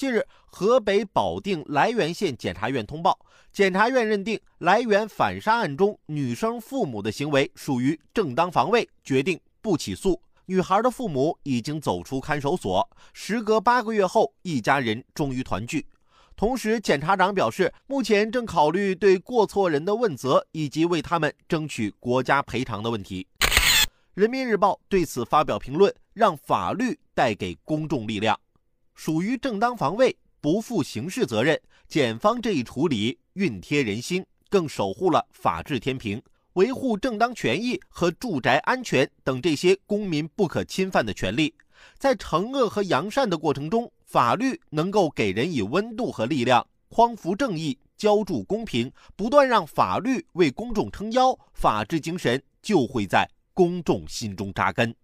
近日，河北保定涞源县检察院通报，检察院认定涞源反杀案中女生父母的行为属于正当防卫，决定不起诉。女孩的父母已经走出看守所，时隔八个月后，一家人终于团聚。同时，检察长表示，目前正考虑对过错人的问责，以及为他们争取国家赔偿的问题。人民日报对此发表评论，让法律带给公众力量。属于正当防卫，不负刑事责任。检方这一处理熨贴人心，更守护了法治天平，维护正当权益和住宅安全等这些公民不可侵犯的权利。在惩恶和扬善的过程中，法律能够给人以温度和力量，匡扶正义，浇筑公平，不断让法律为公众撑腰，法治精神就会在公众心中扎根。